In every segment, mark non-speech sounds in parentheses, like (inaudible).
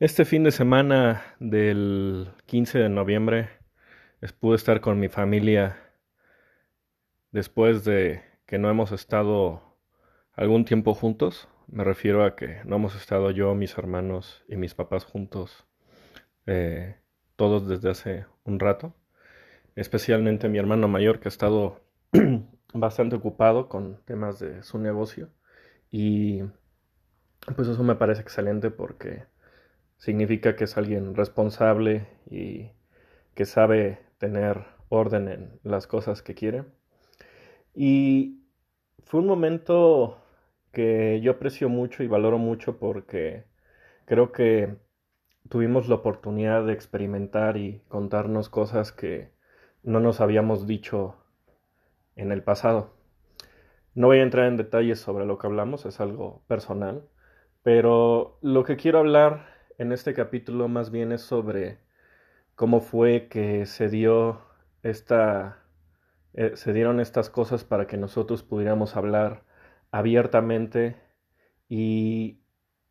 Este fin de semana del 15 de noviembre pude estar con mi familia después de que no hemos estado algún tiempo juntos. Me refiero a que no hemos estado yo, mis hermanos y mis papás juntos eh, todos desde hace un rato. Especialmente mi hermano mayor que ha estado (clears throat) bastante ocupado con temas de su negocio. Y pues eso me parece excelente porque significa que es alguien responsable y que sabe tener orden en las cosas que quiere. Y fue un momento que yo aprecio mucho y valoro mucho porque creo que tuvimos la oportunidad de experimentar y contarnos cosas que no nos habíamos dicho en el pasado. No voy a entrar en detalles sobre lo que hablamos, es algo personal, pero lo que quiero hablar en este capítulo más bien es sobre cómo fue que se dio esta eh, se dieron estas cosas para que nosotros pudiéramos hablar abiertamente y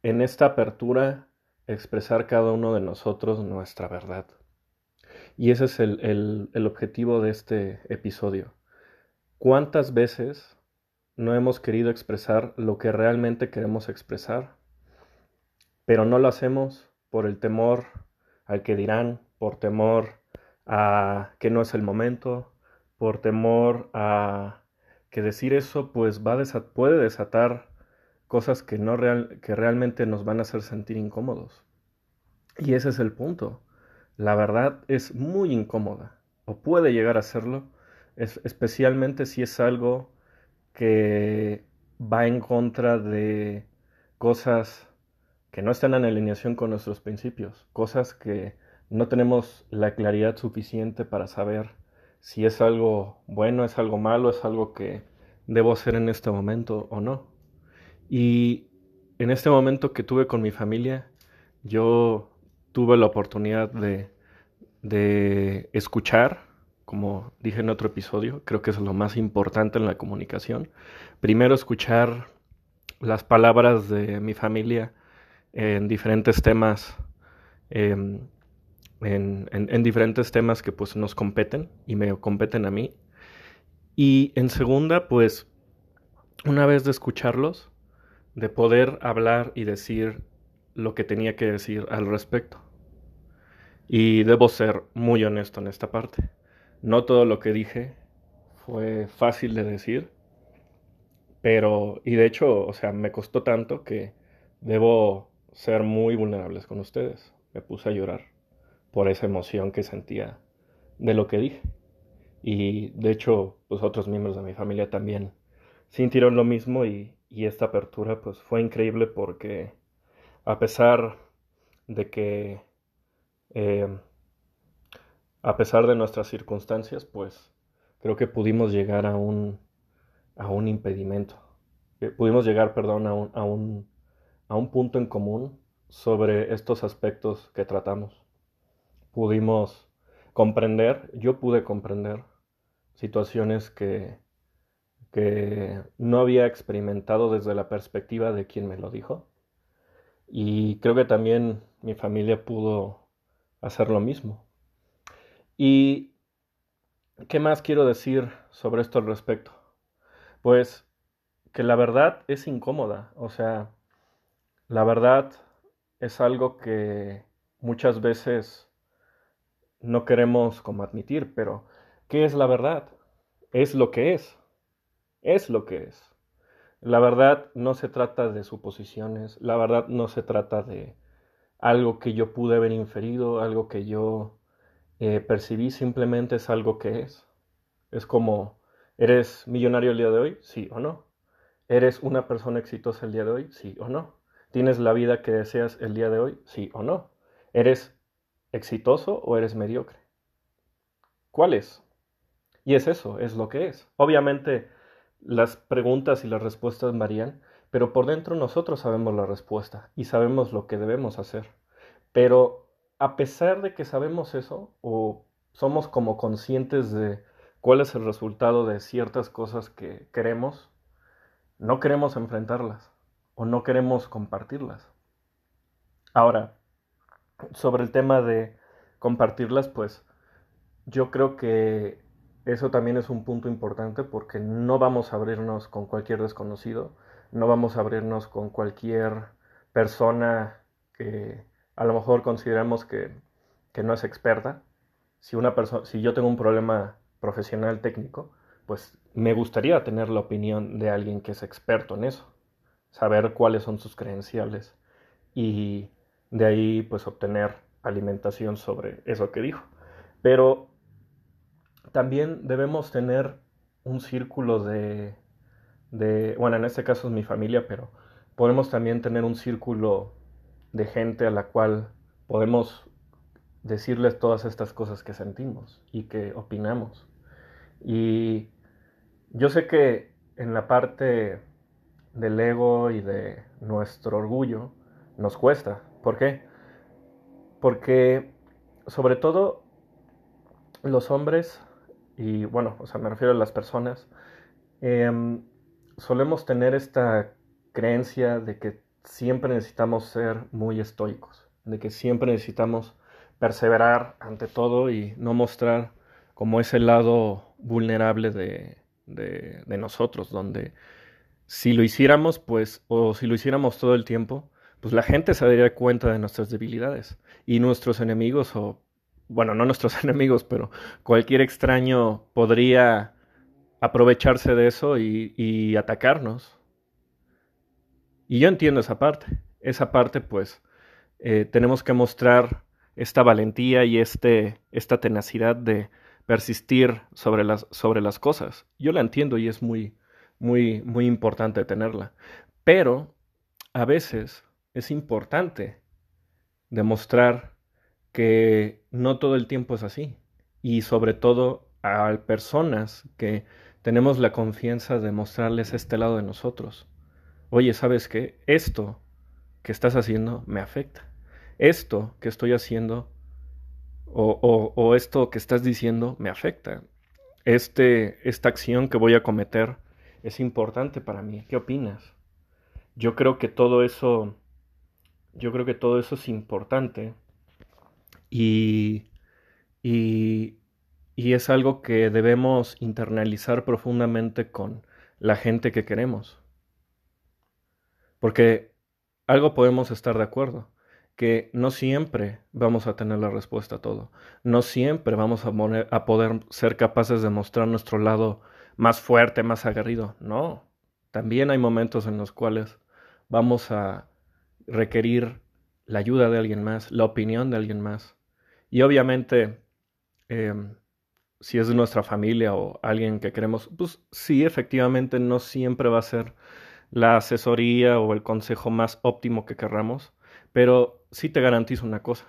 en esta apertura expresar cada uno de nosotros nuestra verdad. Y ese es el, el objetivo de este episodio. ¿Cuántas veces no hemos querido expresar lo que realmente queremos expresar? Pero no lo hacemos por el temor al que dirán, por temor a que no es el momento, por temor a que decir eso pues va puede desatar cosas que, no real que realmente nos van a hacer sentir incómodos. Y ese es el punto. La verdad es muy incómoda, o puede llegar a serlo, especialmente si es algo que va en contra de cosas que no están en alineación con nuestros principios, cosas que no tenemos la claridad suficiente para saber si es algo bueno, es algo malo, es algo que debo hacer en este momento o no. Y en este momento que tuve con mi familia, yo tuve la oportunidad de, de escuchar, como dije en otro episodio, creo que es lo más importante en la comunicación. Primero escuchar las palabras de mi familia en diferentes temas, em, en, diferentes temas que pues nos competen y me competen a mí. Y en segunda, pues, una vez de escucharlos, de poder hablar y decir lo que tenía que decir al respecto. Y debo ser muy honesto en esta parte. No todo lo que dije fue fácil de decir, pero, y de hecho, o sea, me costó tanto que debo ser muy vulnerables con ustedes. Me puse a llorar por esa emoción que sentía de lo que dije. Y de hecho, pues otros miembros de mi familia también sintieron lo mismo y, esta apertura pues fue increíble porque a pesar de que eh, a pesar de nuestras circunstancias pues creo que pudimos llegar a un a un impedimento eh, pudimos llegar perdón a un a un punto en común sobre estos aspectos que tratamos. Pudimos comprender, yo pude comprender situaciones que, que no había experimentado desde la perspectiva de quien me lo dijo. Y creo que también mi familia pudo hacer lo mismo. ¿Y qué más quiero decir sobre esto al respecto? Pues que la verdad es incómoda, o sea, la verdad es algo que muchas veces no queremos como admitir, pero ¿qué es la verdad? Es lo que es. Es lo que es. La verdad no se trata de suposiciones, la verdad no se trata de algo que yo pude haber inferido, algo que yo eh, percibí, simplemente es algo que es. Es como, ¿eres millonario el día de hoy? Sí o no. ¿Eres una persona exitosa el día de hoy? Sí o no. ¿Tienes la vida que deseas el día de hoy? Sí o no. ¿Eres exitoso o eres mediocre? ¿Cuál es? Y es eso, es lo que es. Obviamente las preguntas y las respuestas varían, pero por dentro nosotros sabemos la respuesta y sabemos lo que debemos hacer. Pero a pesar de que sabemos eso o somos como conscientes de cuál es el resultado de ciertas cosas que queremos, no queremos enfrentarlas o no queremos compartirlas. Ahora, sobre el tema de compartirlas, pues yo creo que eso también es un punto importante porque no vamos a abrirnos con cualquier desconocido, no vamos a abrirnos con cualquier persona que a lo mejor consideramos que, que no es experta. Si, una si yo tengo un problema profesional técnico, pues me gustaría tener la opinión de alguien que es experto en eso, saber cuáles son sus credenciales y de ahí pues obtener alimentación sobre eso que dijo. Pero también debemos tener un círculo de, de, bueno, en este caso es mi familia, pero podemos también tener un círculo de gente a la cual podemos decirles todas estas cosas que sentimos y que opinamos. Y yo sé que en la parte del ego y de nuestro orgullo nos cuesta. ¿Por qué? Porque sobre todo los hombres, y bueno, o sea, me refiero a las personas, em, solemos tener esta creencia de que siempre necesitamos ser muy estoicos, de que siempre necesitamos perseverar ante todo y no mostrar como ese lado vulnerable de, de, nosotros, donde si lo hiciéramos, pues, o si lo hiciéramos todo el tiempo, pues la gente se daría cuenta de nuestras debilidades y nuestros enemigos, o bueno, no nuestros (laughs) enemigos, pero cualquier extraño podría aprovecharse de eso y, atacarnos. Y yo entiendo esa parte. Esa parte, pues, eh, tenemos que mostrar esta valentía y este, esta tenacidad de persistir sobre las, sobre las cosas. Yo la entiendo y es muy, muy, muy importante tenerla. Pero a veces es importante demostrar que no todo el tiempo es así. Y sobre todo a personas que tenemos la confianza de mostrarles este lado de nosotros oye, ¿sabes qué? Esto que estás haciendo me afecta. Esto que estoy haciendo o, esto que estás diciendo me afecta. Este, esta acción que voy a cometer es importante para mí. ¿Qué opinas? Yo creo que todo eso, yo creo que todo eso es importante y, y, y es algo que debemos internalizar profundamente con la gente que queremos. Porque algo podemos estar de acuerdo, que no siempre vamos a tener la respuesta a todo, no siempre vamos a, poder ser capaces de mostrar nuestro lado más fuerte, más aguerrido, no, también hay momentos en los cuales vamos a requerir la ayuda de alguien más, la opinión de alguien más. Y obviamente, em, si es de nuestra familia o alguien que queremos, pues sí, efectivamente no siempre va a ser la asesoría o el consejo más óptimo que querramos, pero sí te garantizo una cosa,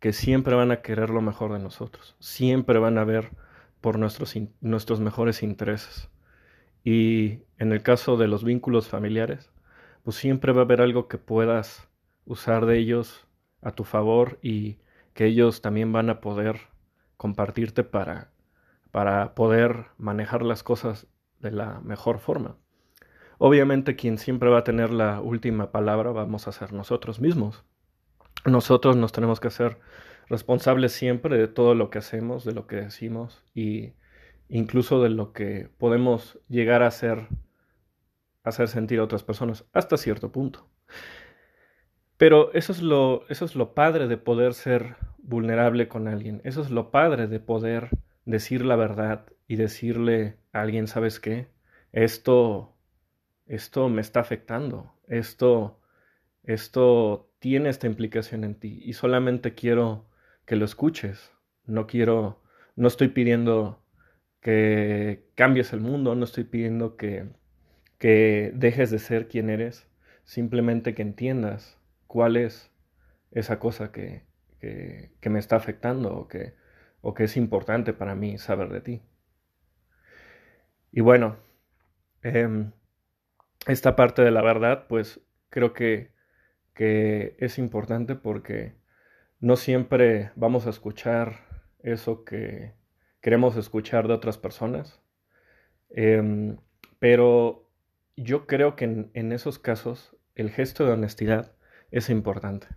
que siempre van a querer lo mejor de nosotros, siempre van a ver por nuestros, nuestros mejores intereses. Y en el caso de los vínculos familiares, pues siempre va a haber algo que puedas usar de ellos a tu favor y que ellos también van a poder compartirte para, para poder manejar las cosas de la mejor forma. Obviamente quien siempre va a tener la última palabra vamos a ser nosotros mismos. Nosotros nos tenemos que hacer responsables siempre de todo lo que hacemos, de lo que decimos y incluso de lo que podemos llegar a hacer, hacer sentir a otras personas hasta cierto punto. Pero eso es lo, eso es lo padre de poder ser vulnerable con alguien. Eso es lo padre de poder decir la verdad y decirle a alguien, ¿sabes qué? Esto esto me está afectando, esto, esto tiene esta implicación en ti y solamente quiero que lo escuches, no quiero, no estoy pidiendo que cambies el mundo, no estoy pidiendo que, que dejes de ser quien eres, simplemente que entiendas cuál es esa cosa que, que, me está afectando o que, o que es importante para mí saber de ti. Y bueno, eh, esta parte de la verdad, pues creo que, que es importante porque no siempre vamos a escuchar eso que queremos escuchar de otras personas. Em, pero yo creo que en, esos casos el gesto de honestidad es importante.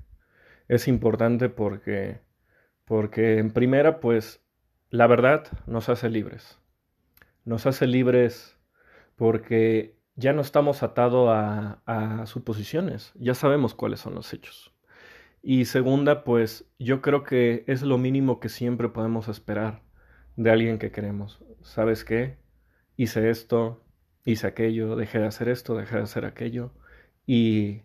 es importante porque, porque en primera, pues la verdad nos hace libres. Nos hace libres porque ya no estamos atados a, a suposiciones, ya sabemos cuáles son los hechos. Y segunda, pues yo creo que es lo mínimo que siempre podemos esperar de alguien que queremos. ¿Sabes qué? Hice esto, hice aquello, dejé de hacer esto, dejé de hacer aquello. Y,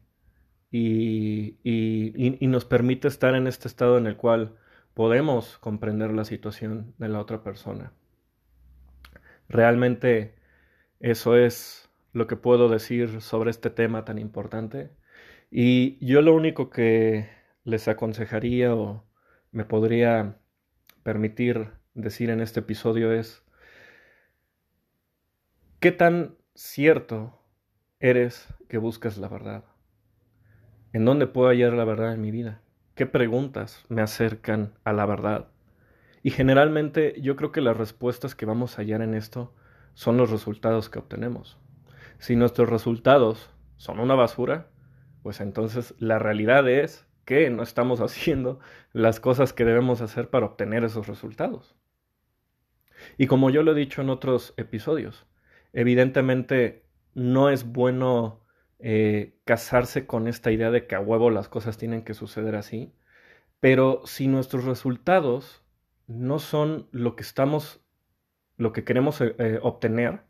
y, y, y, nos permite estar en este estado en el cual podemos comprender la situación de la otra persona. Realmente eso es lo que puedo decir sobre este tema tan importante. Y yo lo único que les aconsejaría o me podría permitir decir en este episodio es, ¿qué tan cierto eres que buscas la verdad? ¿En dónde puedo hallar la verdad en mi vida? ¿Qué preguntas me acercan a la verdad? Y generalmente yo creo que las respuestas que vamos a hallar en esto son los resultados que obtenemos. Si nuestros resultados son una basura, pues entonces la realidad es que no estamos (laughs) haciendo las cosas que debemos hacer para obtener esos resultados. Y como yo lo he dicho en otros episodios, evidentemente no es bueno eh, casarse con esta idea de que a huevo las cosas tienen que suceder así, pero si nuestros resultados no son lo que estamos, lo que queremos eh, eh, obtener,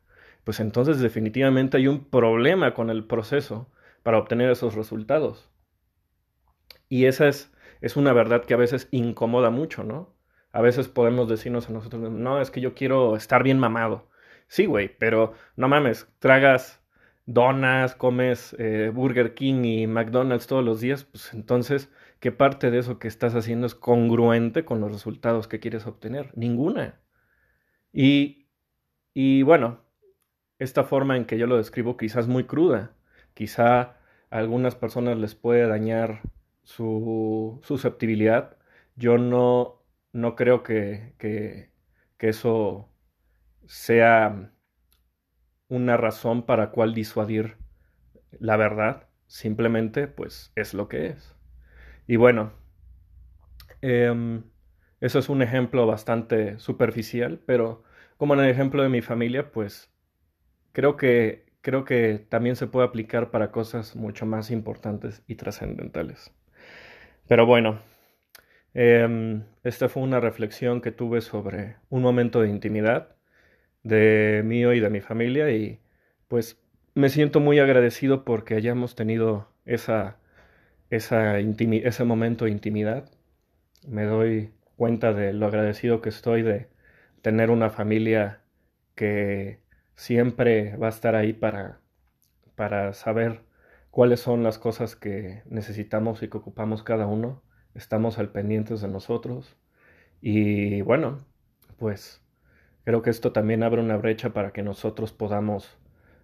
pues entonces definitivamente hay un problema con el proceso para obtener esos resultados. Y esa es, es una verdad que a veces incomoda mucho, ¿no? A veces podemos decirnos a nosotros, no, es que yo quiero estar bien mamado. Sí, güey, pero no mames, tragas donas, comes eh, Burger King y McDonald's todos los días, pues entonces, ¿qué parte de eso que estás haciendo es congruente con los resultados que quieres obtener? Ninguna. Y, y bueno, esta forma en que yo lo describo quizás muy cruda, quizá a algunas personas les puede dañar su susceptibilidad, yo no, no creo que, que, que eso sea una razón para cual disuadir la verdad, simplemente pues es lo que es. Y bueno, em, eso es un ejemplo bastante superficial, pero como en el ejemplo de mi familia, pues creo que, creo que también se puede aplicar para cosas mucho más importantes y trascendentales. Pero bueno, em, esta fue una reflexión que tuve sobre un momento de intimidad de mío y de mi familia y pues me siento muy agradecido porque hayamos tenido esa, esa ese momento de intimidad. Me doy cuenta de lo agradecido que estoy de tener una familia que siempre va a estar ahí para, para saber cuáles son las cosas que necesitamos y que ocupamos cada uno. Estamos al pendientes de nosotros. Y bueno, pues Creo que esto también abre una brecha para que nosotros podamos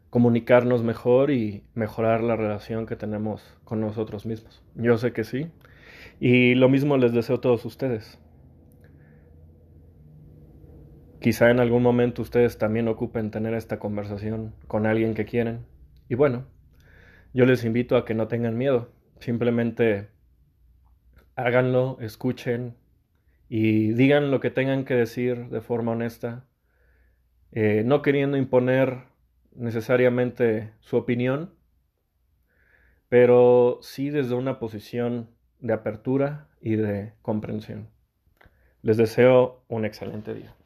comunicarnos mejor y mejorar la relación que tenemos con nosotros mismos. Yo sé que sí. Y lo mismo les deseo a todos ustedes. Quizá en algún momento ustedes también ocupen tener esta conversación con alguien que quieren. Y bueno, yo les invito a que no tengan miedo. Simplemente háganlo, escuchen y digan lo que tengan que decir de forma honesta eh, no queriendo imponer necesariamente su opinión, pero sí desde una posición de apertura y de comprensión. Les deseo un excelente día.